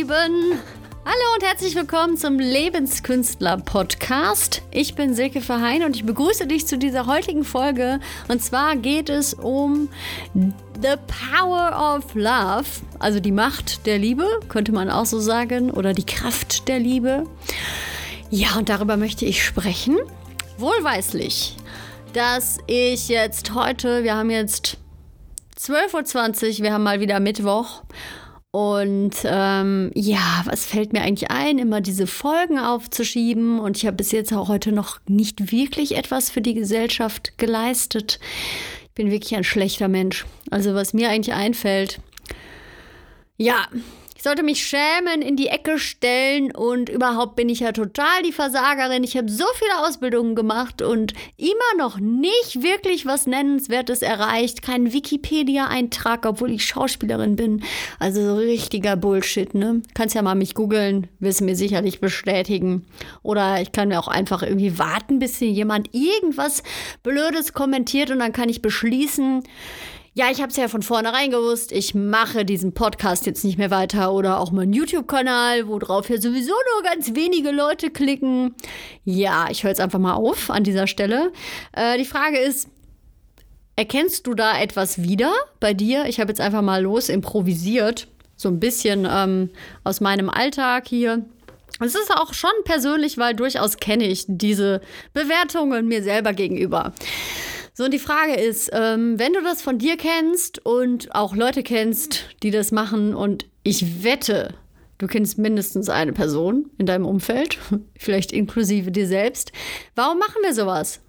Lieben. Hallo und herzlich willkommen zum Lebenskünstler-Podcast. Ich bin Silke Verheyen und ich begrüße dich zu dieser heutigen Folge. Und zwar geht es um The Power of Love, also die Macht der Liebe, könnte man auch so sagen, oder die Kraft der Liebe. Ja, und darüber möchte ich sprechen. Wohlweislich, dass ich jetzt heute, wir haben jetzt 12.20 Uhr, wir haben mal wieder Mittwoch. Und ähm, ja, was fällt mir eigentlich ein, immer diese Folgen aufzuschieben? Und ich habe bis jetzt auch heute noch nicht wirklich etwas für die Gesellschaft geleistet. Ich bin wirklich ein schlechter Mensch. Also was mir eigentlich einfällt, ja, ich sollte mich schämen, in die Ecke stellen und überhaupt bin ich ja total die Versagerin. Ich habe so viele Ausbildungen gemacht und immer noch nicht wirklich was Nennenswertes erreicht. Kein Wikipedia-Eintrag, obwohl ich Schauspielerin bin. Also so richtiger Bullshit, ne? Kannst ja mal mich googeln, wirst mir sicherlich bestätigen. Oder ich kann mir auch einfach irgendwie warten, bis hier jemand irgendwas Blödes kommentiert und dann kann ich beschließen, ja, ich habe es ja von vornherein gewusst, ich mache diesen Podcast jetzt nicht mehr weiter oder auch meinen YouTube-Kanal, worauf ja sowieso nur ganz wenige Leute klicken. Ja, ich höre jetzt einfach mal auf an dieser Stelle. Äh, die Frage ist, erkennst du da etwas wieder bei dir? Ich habe jetzt einfach mal los improvisiert, so ein bisschen ähm, aus meinem Alltag hier. Es ist auch schon persönlich, weil durchaus kenne ich diese Bewertungen mir selber gegenüber. So, und die Frage ist, ähm, wenn du das von dir kennst und auch Leute kennst, die das machen, und ich wette, du kennst mindestens eine Person in deinem Umfeld, vielleicht inklusive dir selbst, warum machen wir sowas?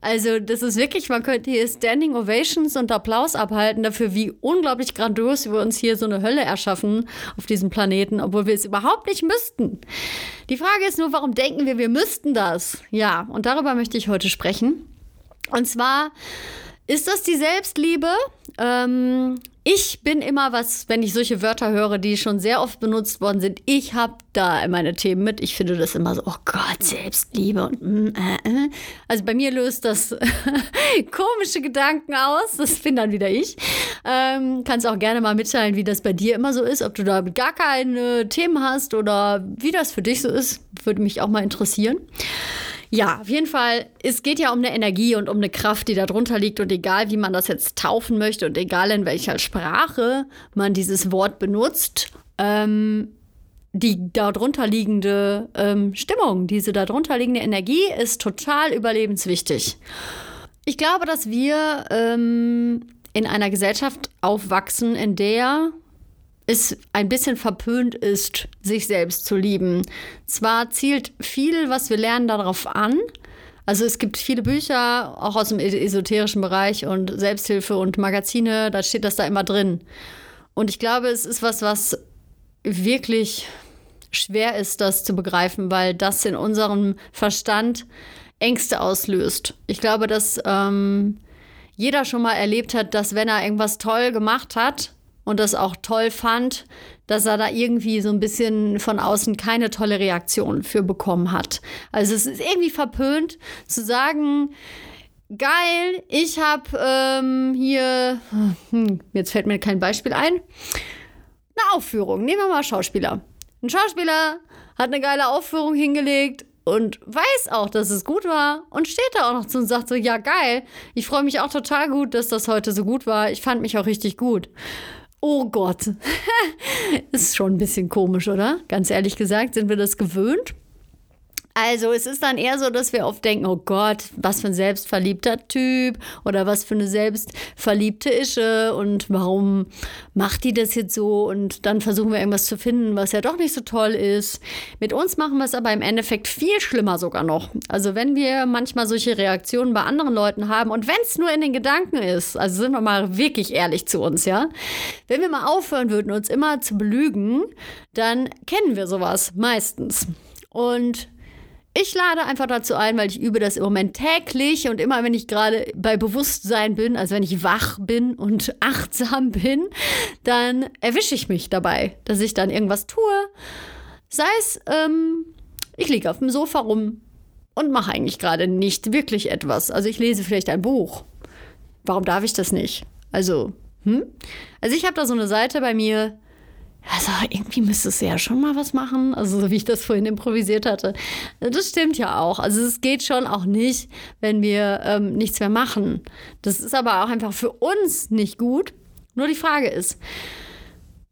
Also, das ist wirklich, man könnte hier Standing Ovations und Applaus abhalten dafür, wie unglaublich grandios wir uns hier so eine Hölle erschaffen auf diesem Planeten, obwohl wir es überhaupt nicht müssten. Die Frage ist nur, warum denken wir, wir müssten das? Ja, und darüber möchte ich heute sprechen. Und zwar ist das die Selbstliebe. Ähm, ich bin immer was, wenn ich solche Wörter höre, die schon sehr oft benutzt worden sind. Ich habe da meine Themen mit. Ich finde das immer so, oh Gott, Selbstliebe und mm, äh, äh. also bei mir löst das komische Gedanken aus. Das bin dann wieder ich. Ähm, kannst auch gerne mal mitteilen, wie das bei dir immer so ist, ob du da gar keine Themen hast oder wie das für dich so ist, würde mich auch mal interessieren. Ja, auf jeden Fall, es geht ja um eine Energie und um eine Kraft, die da drunter liegt. Und egal, wie man das jetzt taufen möchte und egal in welcher Sprache man dieses Wort benutzt, ähm, die darunter liegende ähm, Stimmung, diese darunter liegende Energie ist total überlebenswichtig. Ich glaube, dass wir ähm, in einer Gesellschaft aufwachsen, in der es ein bisschen verpönt ist, sich selbst zu lieben. Zwar zielt viel, was wir lernen, darauf an. Also es gibt viele Bücher, auch aus dem esoterischen Bereich und Selbsthilfe und Magazine, da steht das da immer drin. Und ich glaube, es ist was, was wirklich schwer ist, das zu begreifen, weil das in unserem Verstand Ängste auslöst. Ich glaube, dass ähm, jeder schon mal erlebt hat, dass wenn er irgendwas toll gemacht hat, und das auch toll fand, dass er da irgendwie so ein bisschen von außen keine tolle Reaktion für bekommen hat. Also es ist irgendwie verpönt zu sagen, geil, ich habe ähm, hier, hm, jetzt fällt mir kein Beispiel ein, eine Aufführung. Nehmen wir mal Schauspieler. Ein Schauspieler hat eine geile Aufführung hingelegt und weiß auch, dass es gut war und steht da auch noch zu und sagt so, ja geil, ich freue mich auch total gut, dass das heute so gut war. Ich fand mich auch richtig gut. Oh Gott. ist schon ein bisschen komisch, oder? Ganz ehrlich gesagt, sind wir das gewöhnt? Also es ist dann eher so, dass wir oft denken, oh Gott, was für ein selbstverliebter Typ oder was für eine selbstverliebte Ische und warum macht die das jetzt so und dann versuchen wir irgendwas zu finden, was ja doch nicht so toll ist. Mit uns machen wir es aber im Endeffekt viel schlimmer sogar noch. Also wenn wir manchmal solche Reaktionen bei anderen Leuten haben und wenn es nur in den Gedanken ist, also sind wir mal wirklich ehrlich zu uns, ja. Wenn wir mal aufhören würden, uns immer zu belügen, dann kennen wir sowas meistens. Und ich lade einfach dazu ein, weil ich übe das im Moment täglich und immer, wenn ich gerade bei Bewusstsein bin, also wenn ich wach bin und achtsam bin, dann erwische ich mich dabei, dass ich dann irgendwas tue. Sei es, ähm, ich liege auf dem Sofa rum und mache eigentlich gerade nicht wirklich etwas. Also ich lese vielleicht ein Buch. Warum darf ich das nicht? Also, hm? Also ich habe da so eine Seite bei mir, also irgendwie müsstest du ja schon mal was machen, also so wie ich das vorhin improvisiert hatte. Das stimmt ja auch. Also es geht schon auch nicht, wenn wir ähm, nichts mehr machen. Das ist aber auch einfach für uns nicht gut. Nur die Frage ist,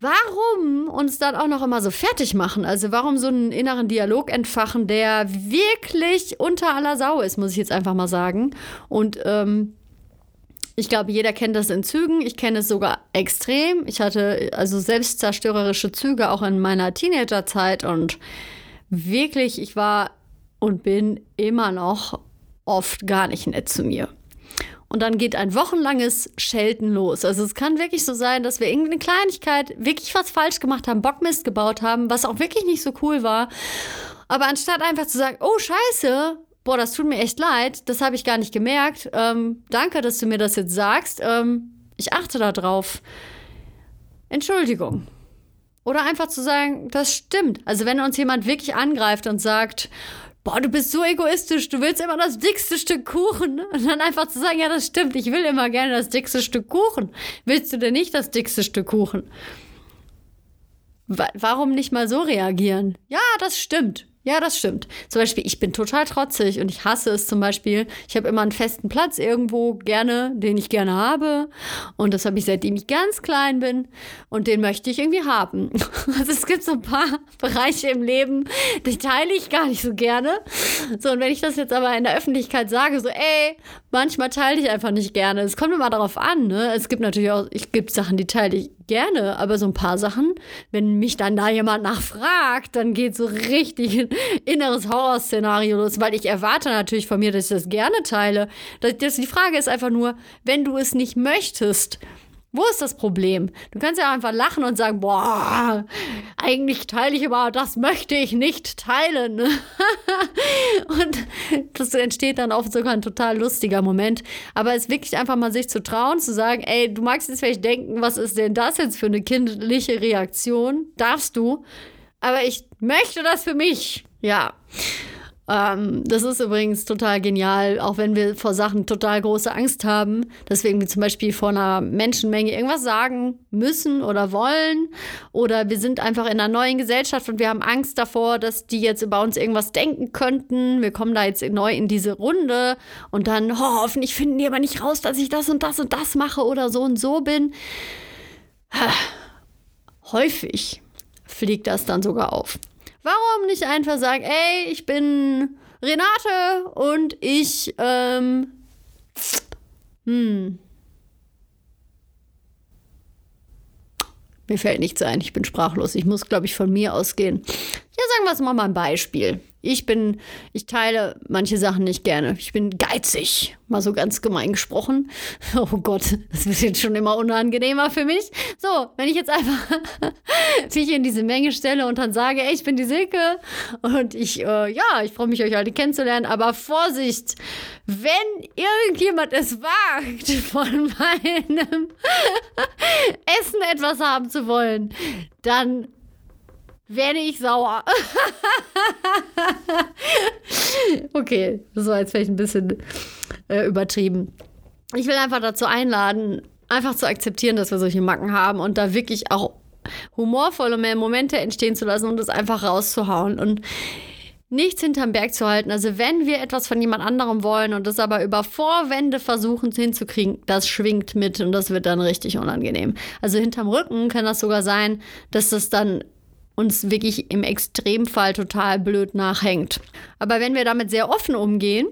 warum uns dann auch noch immer so fertig machen? Also warum so einen inneren Dialog entfachen, der wirklich unter aller Sau ist, muss ich jetzt einfach mal sagen. Und ähm, ich glaube, jeder kennt das in Zügen. Ich kenne es sogar extrem. Ich hatte also selbstzerstörerische Züge auch in meiner Teenagerzeit und wirklich, ich war und bin immer noch oft gar nicht nett zu mir. Und dann geht ein wochenlanges Schelten los. Also es kann wirklich so sein, dass wir irgendeine Kleinigkeit wirklich was falsch gemacht haben, Bockmist gebaut haben, was auch wirklich nicht so cool war. Aber anstatt einfach zu sagen, oh scheiße, boah, das tut mir echt leid, das habe ich gar nicht gemerkt. Ähm, danke, dass du mir das jetzt sagst. Ähm, ich achte darauf. Entschuldigung. Oder einfach zu sagen, das stimmt. Also wenn uns jemand wirklich angreift und sagt, boah, du bist so egoistisch, du willst immer das dickste Stück Kuchen. Und dann einfach zu sagen, ja, das stimmt, ich will immer gerne das dickste Stück Kuchen. Willst du denn nicht das dickste Stück Kuchen? Warum nicht mal so reagieren? Ja, das stimmt. Ja, das stimmt. Zum Beispiel, ich bin total trotzig und ich hasse es zum Beispiel. Ich habe immer einen festen Platz irgendwo gerne, den ich gerne habe. Und das habe ich seitdem ich ganz klein bin. Und den möchte ich irgendwie haben. Also es gibt so ein paar Bereiche im Leben, die teile ich gar nicht so gerne. So, und wenn ich das jetzt aber in der Öffentlichkeit sage, so, ey, manchmal teile ich einfach nicht gerne. Es kommt immer darauf an, ne? Es gibt natürlich auch, es gibt Sachen, die teile ich gerne, aber so ein paar Sachen, wenn mich dann da jemand nachfragt, dann geht so richtig ein inneres Horrorszenario los, weil ich erwarte natürlich von mir, dass ich das gerne teile. Das, das, die Frage ist einfach nur, wenn du es nicht möchtest, wo ist das Problem? Du kannst ja einfach lachen und sagen, boah, eigentlich teile ich aber, das möchte ich nicht teilen. und das entsteht dann oft sogar ein total lustiger Moment. Aber es ist wirklich einfach mal sich zu trauen, zu sagen, ey, du magst jetzt vielleicht denken, was ist denn das jetzt für eine kindliche Reaktion? Darfst du. Aber ich möchte das für mich. Ja. Ähm, das ist übrigens total genial, auch wenn wir vor Sachen total große Angst haben, dass wir irgendwie zum Beispiel vor einer Menschenmenge irgendwas sagen müssen oder wollen. Oder wir sind einfach in einer neuen Gesellschaft und wir haben Angst davor, dass die jetzt über uns irgendwas denken könnten. Wir kommen da jetzt neu in diese Runde und dann, oh, hoffentlich finden die aber nicht raus, dass ich das und das und das mache oder so und so bin. Häufig fliegt das dann sogar auf. Warum nicht einfach sagen, ey, ich bin Renate und ich, ähm, hm. Mir fällt nichts ein, ich bin sprachlos. Ich muss, glaube ich, von mir ausgehen. Ja, sagen wir es mal mal ein Beispiel. Ich bin, ich teile manche Sachen nicht gerne. Ich bin geizig, mal so ganz gemein gesprochen. Oh Gott, das wird jetzt schon immer unangenehmer für mich. So, wenn ich jetzt einfach mich in diese Menge stelle und dann sage, ey, ich bin die Silke und ich, äh, ja, ich freue mich, euch alle kennenzulernen, aber Vorsicht, wenn irgendjemand es wagt, von meinem Essen etwas haben zu wollen, dann werde ich sauer. Okay, das war jetzt vielleicht ein bisschen äh, übertrieben. Ich will einfach dazu einladen, einfach zu akzeptieren, dass wir solche Macken haben und da wirklich auch humorvolle Momente entstehen zu lassen und das einfach rauszuhauen und nichts hinterm Berg zu halten. Also wenn wir etwas von jemand anderem wollen und das aber über Vorwände versuchen hinzukriegen, das schwingt mit und das wird dann richtig unangenehm. Also hinterm Rücken kann das sogar sein, dass das dann uns wirklich im Extremfall total blöd nachhängt. Aber wenn wir damit sehr offen umgehen,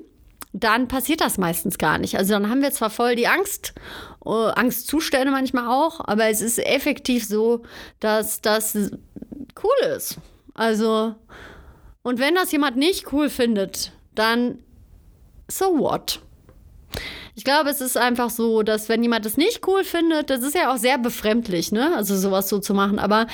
dann passiert das meistens gar nicht. Also dann haben wir zwar voll die Angst, äh, Angstzustände manchmal auch, aber es ist effektiv so, dass das cool ist. Also, und wenn das jemand nicht cool findet, dann so what? Ich glaube, es ist einfach so, dass wenn jemand das nicht cool findet, das ist ja auch sehr befremdlich, ne? Also sowas so zu machen. Aber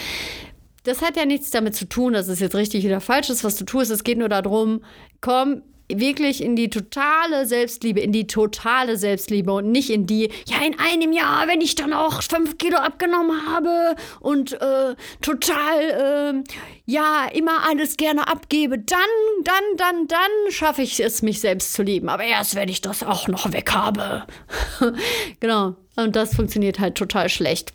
das hat ja nichts damit zu tun, dass es jetzt richtig oder falsch ist, was du tust. Es geht nur darum, komm wirklich in die totale Selbstliebe, in die totale Selbstliebe und nicht in die, ja, in einem Jahr, wenn ich dann auch fünf Kilo abgenommen habe und äh, total, äh, ja, immer alles gerne abgebe, dann, dann, dann, dann schaffe ich es, mich selbst zu lieben. Aber erst, wenn ich das auch noch weg habe. genau. Und das funktioniert halt total schlecht.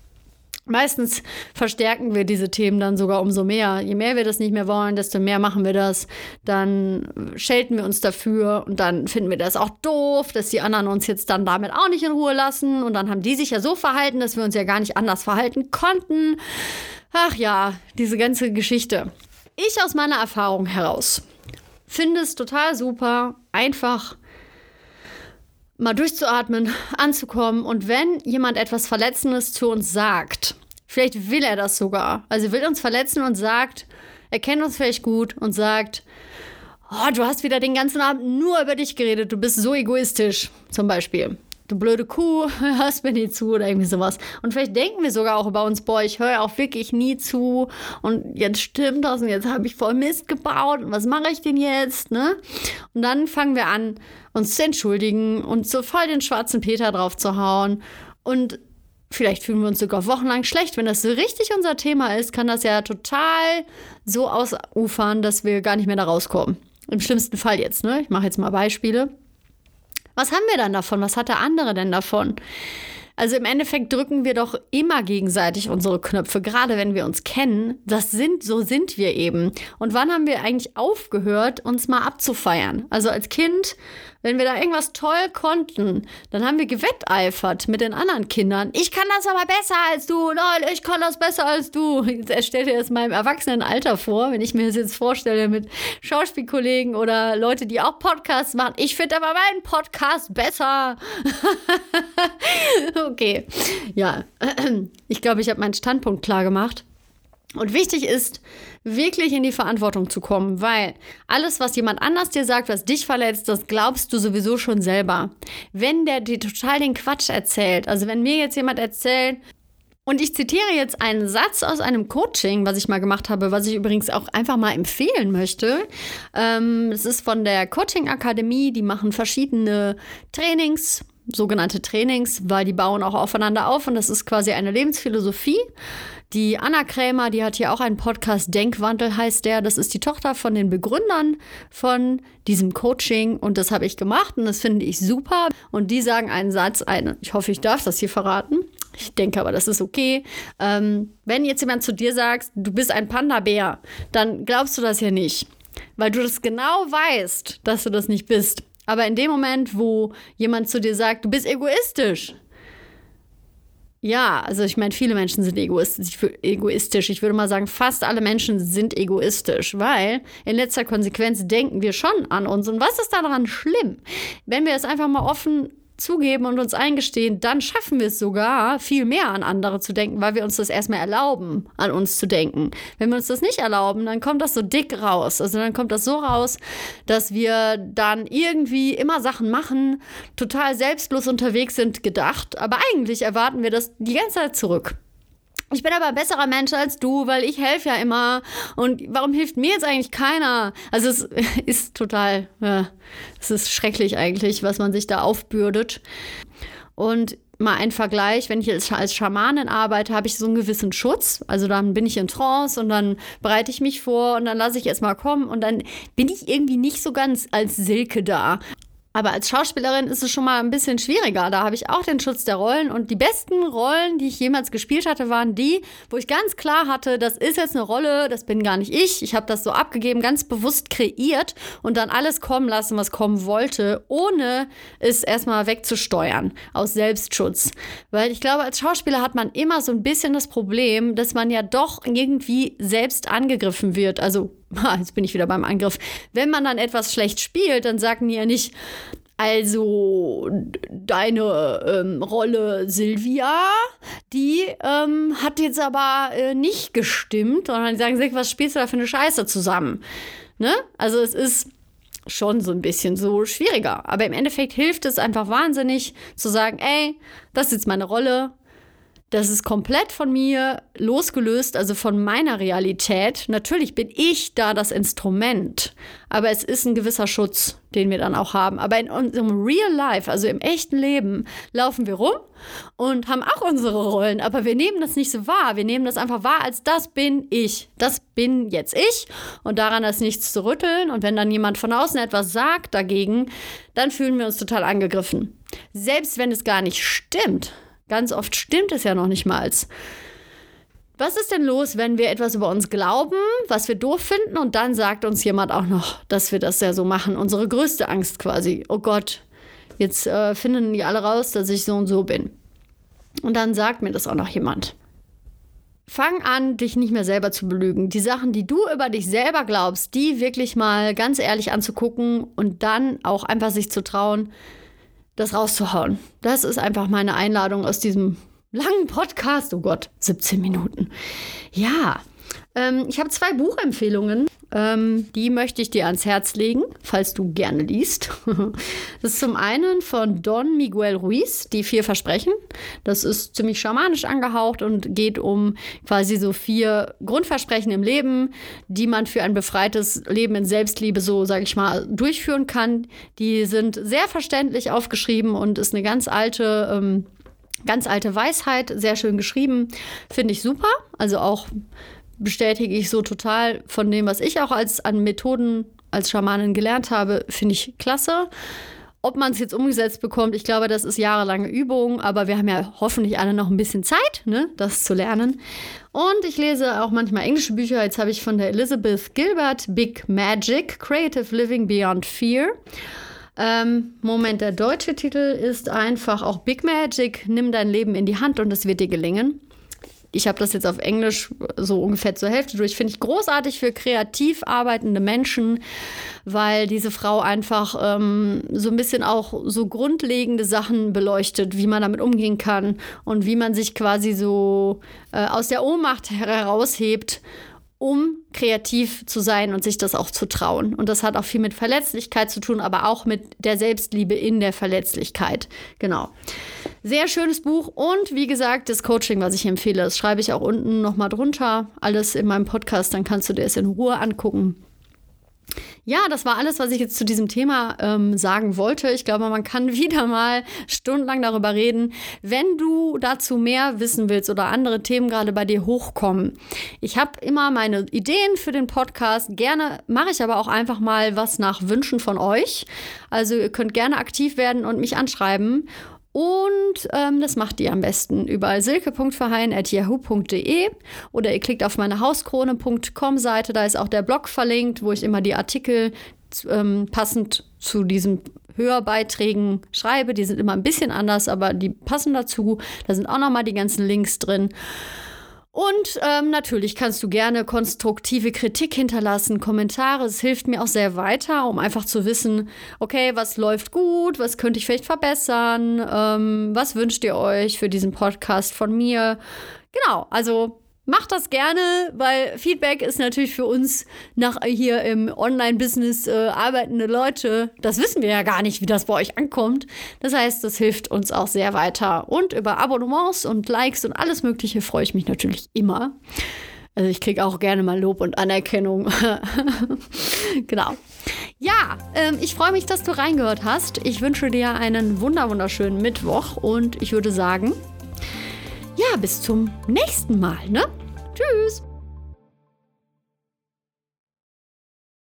Meistens verstärken wir diese Themen dann sogar umso mehr. Je mehr wir das nicht mehr wollen, desto mehr machen wir das. Dann schelten wir uns dafür und dann finden wir das auch doof, dass die anderen uns jetzt dann damit auch nicht in Ruhe lassen. Und dann haben die sich ja so verhalten, dass wir uns ja gar nicht anders verhalten konnten. Ach ja, diese ganze Geschichte. Ich aus meiner Erfahrung heraus finde es total super, einfach mal durchzuatmen, anzukommen. Und wenn jemand etwas Verletzendes zu uns sagt, vielleicht will er das sogar, also will uns verletzen und sagt, er kennt uns vielleicht gut und sagt, oh, du hast wieder den ganzen Abend nur über dich geredet, du bist so egoistisch, zum Beispiel du blöde Kuh, hörst mir nie zu oder irgendwie sowas. Und vielleicht denken wir sogar auch über uns, boah, ich höre auch wirklich nie zu und jetzt stimmt das und jetzt habe ich voll Mist gebaut und was mache ich denn jetzt, ne? Und dann fangen wir an, uns zu entschuldigen und so voll den schwarzen Peter drauf zu hauen und Vielleicht fühlen wir uns sogar wochenlang schlecht. Wenn das so richtig unser Thema ist, kann das ja total so ausufern, dass wir gar nicht mehr da rauskommen. Im schlimmsten Fall jetzt, ne? Ich mache jetzt mal Beispiele. Was haben wir dann davon? Was hat der andere denn davon? Also im Endeffekt drücken wir doch immer gegenseitig unsere Knöpfe, gerade wenn wir uns kennen. Das sind, so sind wir eben. Und wann haben wir eigentlich aufgehört, uns mal abzufeiern? Also als Kind wenn wir da irgendwas toll konnten, dann haben wir gewetteifert mit den anderen Kindern. Ich kann das aber besser als du. Nein, ich kann das besser als du. Jetzt stell dir das im Erwachsenenalter vor, wenn ich mir das jetzt vorstelle mit Schauspielkollegen oder Leute, die auch Podcasts machen. Ich finde aber meinen Podcast besser. okay. Ja, ich glaube, ich habe meinen Standpunkt klar gemacht. Und wichtig ist, wirklich in die Verantwortung zu kommen, weil alles, was jemand anders dir sagt, was dich verletzt, das glaubst du sowieso schon selber. Wenn der dir total den Quatsch erzählt, also wenn mir jetzt jemand erzählt, und ich zitiere jetzt einen Satz aus einem Coaching, was ich mal gemacht habe, was ich übrigens auch einfach mal empfehlen möchte. Ähm, es ist von der Coaching Akademie, die machen verschiedene Trainings, sogenannte Trainings, weil die bauen auch aufeinander auf und das ist quasi eine Lebensphilosophie. Die Anna Krämer, die hat hier auch einen Podcast, Denkwandel heißt der. Das ist die Tochter von den Begründern von diesem Coaching und das habe ich gemacht und das finde ich super. Und die sagen einen Satz, einen, ich hoffe, ich darf das hier verraten. Ich denke aber, das ist okay. Ähm, wenn jetzt jemand zu dir sagt, du bist ein Panda-Bär, dann glaubst du das ja nicht. Weil du das genau weißt, dass du das nicht bist. Aber in dem Moment, wo jemand zu dir sagt, du bist egoistisch, ja, also ich meine, viele Menschen sind egoistisch. Ich würde mal sagen, fast alle Menschen sind egoistisch, weil in letzter Konsequenz denken wir schon an uns. Und was ist daran schlimm? Wenn wir es einfach mal offen zugeben und uns eingestehen, dann schaffen wir es sogar, viel mehr an andere zu denken, weil wir uns das erstmal erlauben, an uns zu denken. Wenn wir uns das nicht erlauben, dann kommt das so dick raus. Also dann kommt das so raus, dass wir dann irgendwie immer Sachen machen, total selbstlos unterwegs sind, gedacht. Aber eigentlich erwarten wir das die ganze Zeit zurück. Ich bin aber ein besserer Mensch als du, weil ich helfe ja immer. Und warum hilft mir jetzt eigentlich keiner? Also es ist total, ja, es ist schrecklich eigentlich, was man sich da aufbürdet. Und mal ein Vergleich, wenn ich als, als Schamanin arbeite, habe ich so einen gewissen Schutz. Also dann bin ich in Trance und dann bereite ich mich vor und dann lasse ich es mal kommen und dann bin ich irgendwie nicht so ganz als Silke da. Aber als Schauspielerin ist es schon mal ein bisschen schwieriger. Da habe ich auch den Schutz der Rollen. Und die besten Rollen, die ich jemals gespielt hatte, waren die, wo ich ganz klar hatte, das ist jetzt eine Rolle, das bin gar nicht ich. Ich habe das so abgegeben, ganz bewusst kreiert und dann alles kommen lassen, was kommen wollte, ohne es erstmal wegzusteuern aus Selbstschutz. Weil ich glaube, als Schauspieler hat man immer so ein bisschen das Problem, dass man ja doch irgendwie selbst angegriffen wird. Also jetzt bin ich wieder beim Angriff. Wenn man dann etwas schlecht spielt, dann sagen die ja nicht, also deine ähm, Rolle Silvia, die ähm, hat jetzt aber äh, nicht gestimmt, sondern die sagen sich, was spielst du da für eine Scheiße zusammen? Ne? Also es ist schon so ein bisschen so schwieriger. Aber im Endeffekt hilft es einfach wahnsinnig zu sagen, ey, das ist jetzt meine Rolle, das ist komplett von mir losgelöst, also von meiner Realität. Natürlich bin ich da das Instrument, aber es ist ein gewisser Schutz, den wir dann auch haben. Aber in unserem Real Life, also im echten Leben, laufen wir rum und haben auch unsere Rollen, aber wir nehmen das nicht so wahr. Wir nehmen das einfach wahr, als das bin ich. Das bin jetzt ich und daran ist nichts zu rütteln. Und wenn dann jemand von außen etwas sagt dagegen, dann fühlen wir uns total angegriffen. Selbst wenn es gar nicht stimmt Ganz oft stimmt es ja noch nicht mal. Was ist denn los, wenn wir etwas über uns glauben, was wir doof finden und dann sagt uns jemand auch noch, dass wir das ja so machen? Unsere größte Angst quasi. Oh Gott, jetzt äh, finden die alle raus, dass ich so und so bin. Und dann sagt mir das auch noch jemand. Fang an, dich nicht mehr selber zu belügen. Die Sachen, die du über dich selber glaubst, die wirklich mal ganz ehrlich anzugucken und dann auch einfach sich zu trauen, das rauszuhauen. Das ist einfach meine Einladung aus diesem langen Podcast. Oh Gott, 17 Minuten. Ja, ähm, ich habe zwei Buchempfehlungen. Ähm, die möchte ich dir ans Herz legen, falls du gerne liest. das ist zum einen von Don Miguel Ruiz, Die vier Versprechen. Das ist ziemlich schamanisch angehaucht und geht um quasi so vier Grundversprechen im Leben, die man für ein befreites Leben in Selbstliebe so, sage ich mal, durchführen kann. Die sind sehr verständlich aufgeschrieben und ist eine ganz alte ähm, Ganz alte Weisheit, sehr schön geschrieben, finde ich super. Also auch bestätige ich so total von dem, was ich auch als an Methoden als Schamanin gelernt habe, finde ich klasse. Ob man es jetzt umgesetzt bekommt, ich glaube, das ist jahrelange Übung, aber wir haben ja hoffentlich alle noch ein bisschen Zeit, ne, das zu lernen. Und ich lese auch manchmal englische Bücher. Jetzt habe ich von der Elizabeth Gilbert Big Magic, Creative Living Beyond Fear. Ähm, Moment, der deutsche Titel ist einfach auch Big Magic, nimm dein Leben in die Hand und es wird dir gelingen. Ich habe das jetzt auf Englisch so ungefähr zur Hälfte durch. Finde ich großartig für kreativ arbeitende Menschen, weil diese Frau einfach ähm, so ein bisschen auch so grundlegende Sachen beleuchtet, wie man damit umgehen kann und wie man sich quasi so äh, aus der Ohnmacht heraushebt um kreativ zu sein und sich das auch zu trauen. Und das hat auch viel mit Verletzlichkeit zu tun, aber auch mit der Selbstliebe in der Verletzlichkeit. Genau. Sehr schönes Buch und wie gesagt, das Coaching, was ich empfehle, das schreibe ich auch unten nochmal drunter. Alles in meinem Podcast, dann kannst du dir es in Ruhe angucken. Ja, das war alles, was ich jetzt zu diesem Thema ähm, sagen wollte. Ich glaube, man kann wieder mal stundenlang darüber reden. Wenn du dazu mehr wissen willst oder andere Themen gerade bei dir hochkommen, ich habe immer meine Ideen für den Podcast. Gerne mache ich aber auch einfach mal was nach Wünschen von euch. Also ihr könnt gerne aktiv werden und mich anschreiben. Und ähm, das macht ihr am besten über silke.verheyen.yahoo.de oder ihr klickt auf meine hauskrone.com Seite, da ist auch der Blog verlinkt, wo ich immer die Artikel ähm, passend zu diesen Hörbeiträgen schreibe. Die sind immer ein bisschen anders, aber die passen dazu. Da sind auch nochmal die ganzen Links drin. Und ähm, natürlich kannst du gerne konstruktive Kritik hinterlassen, Kommentare. Es hilft mir auch sehr weiter, um einfach zu wissen, okay, was läuft gut, was könnte ich vielleicht verbessern, ähm, was wünscht ihr euch für diesen Podcast von mir. Genau, also Macht das gerne, weil Feedback ist natürlich für uns nach hier im Online-Business äh, arbeitende Leute. Das wissen wir ja gar nicht, wie das bei euch ankommt. Das heißt, das hilft uns auch sehr weiter. Und über Abonnements und Likes und alles Mögliche freue ich mich natürlich immer. Also ich kriege auch gerne mal Lob und Anerkennung. genau. Ja, ähm, ich freue mich, dass du reingehört hast. Ich wünsche dir einen wunderschönen Mittwoch und ich würde sagen, ja, bis zum nächsten Mal, ne? Tschüss!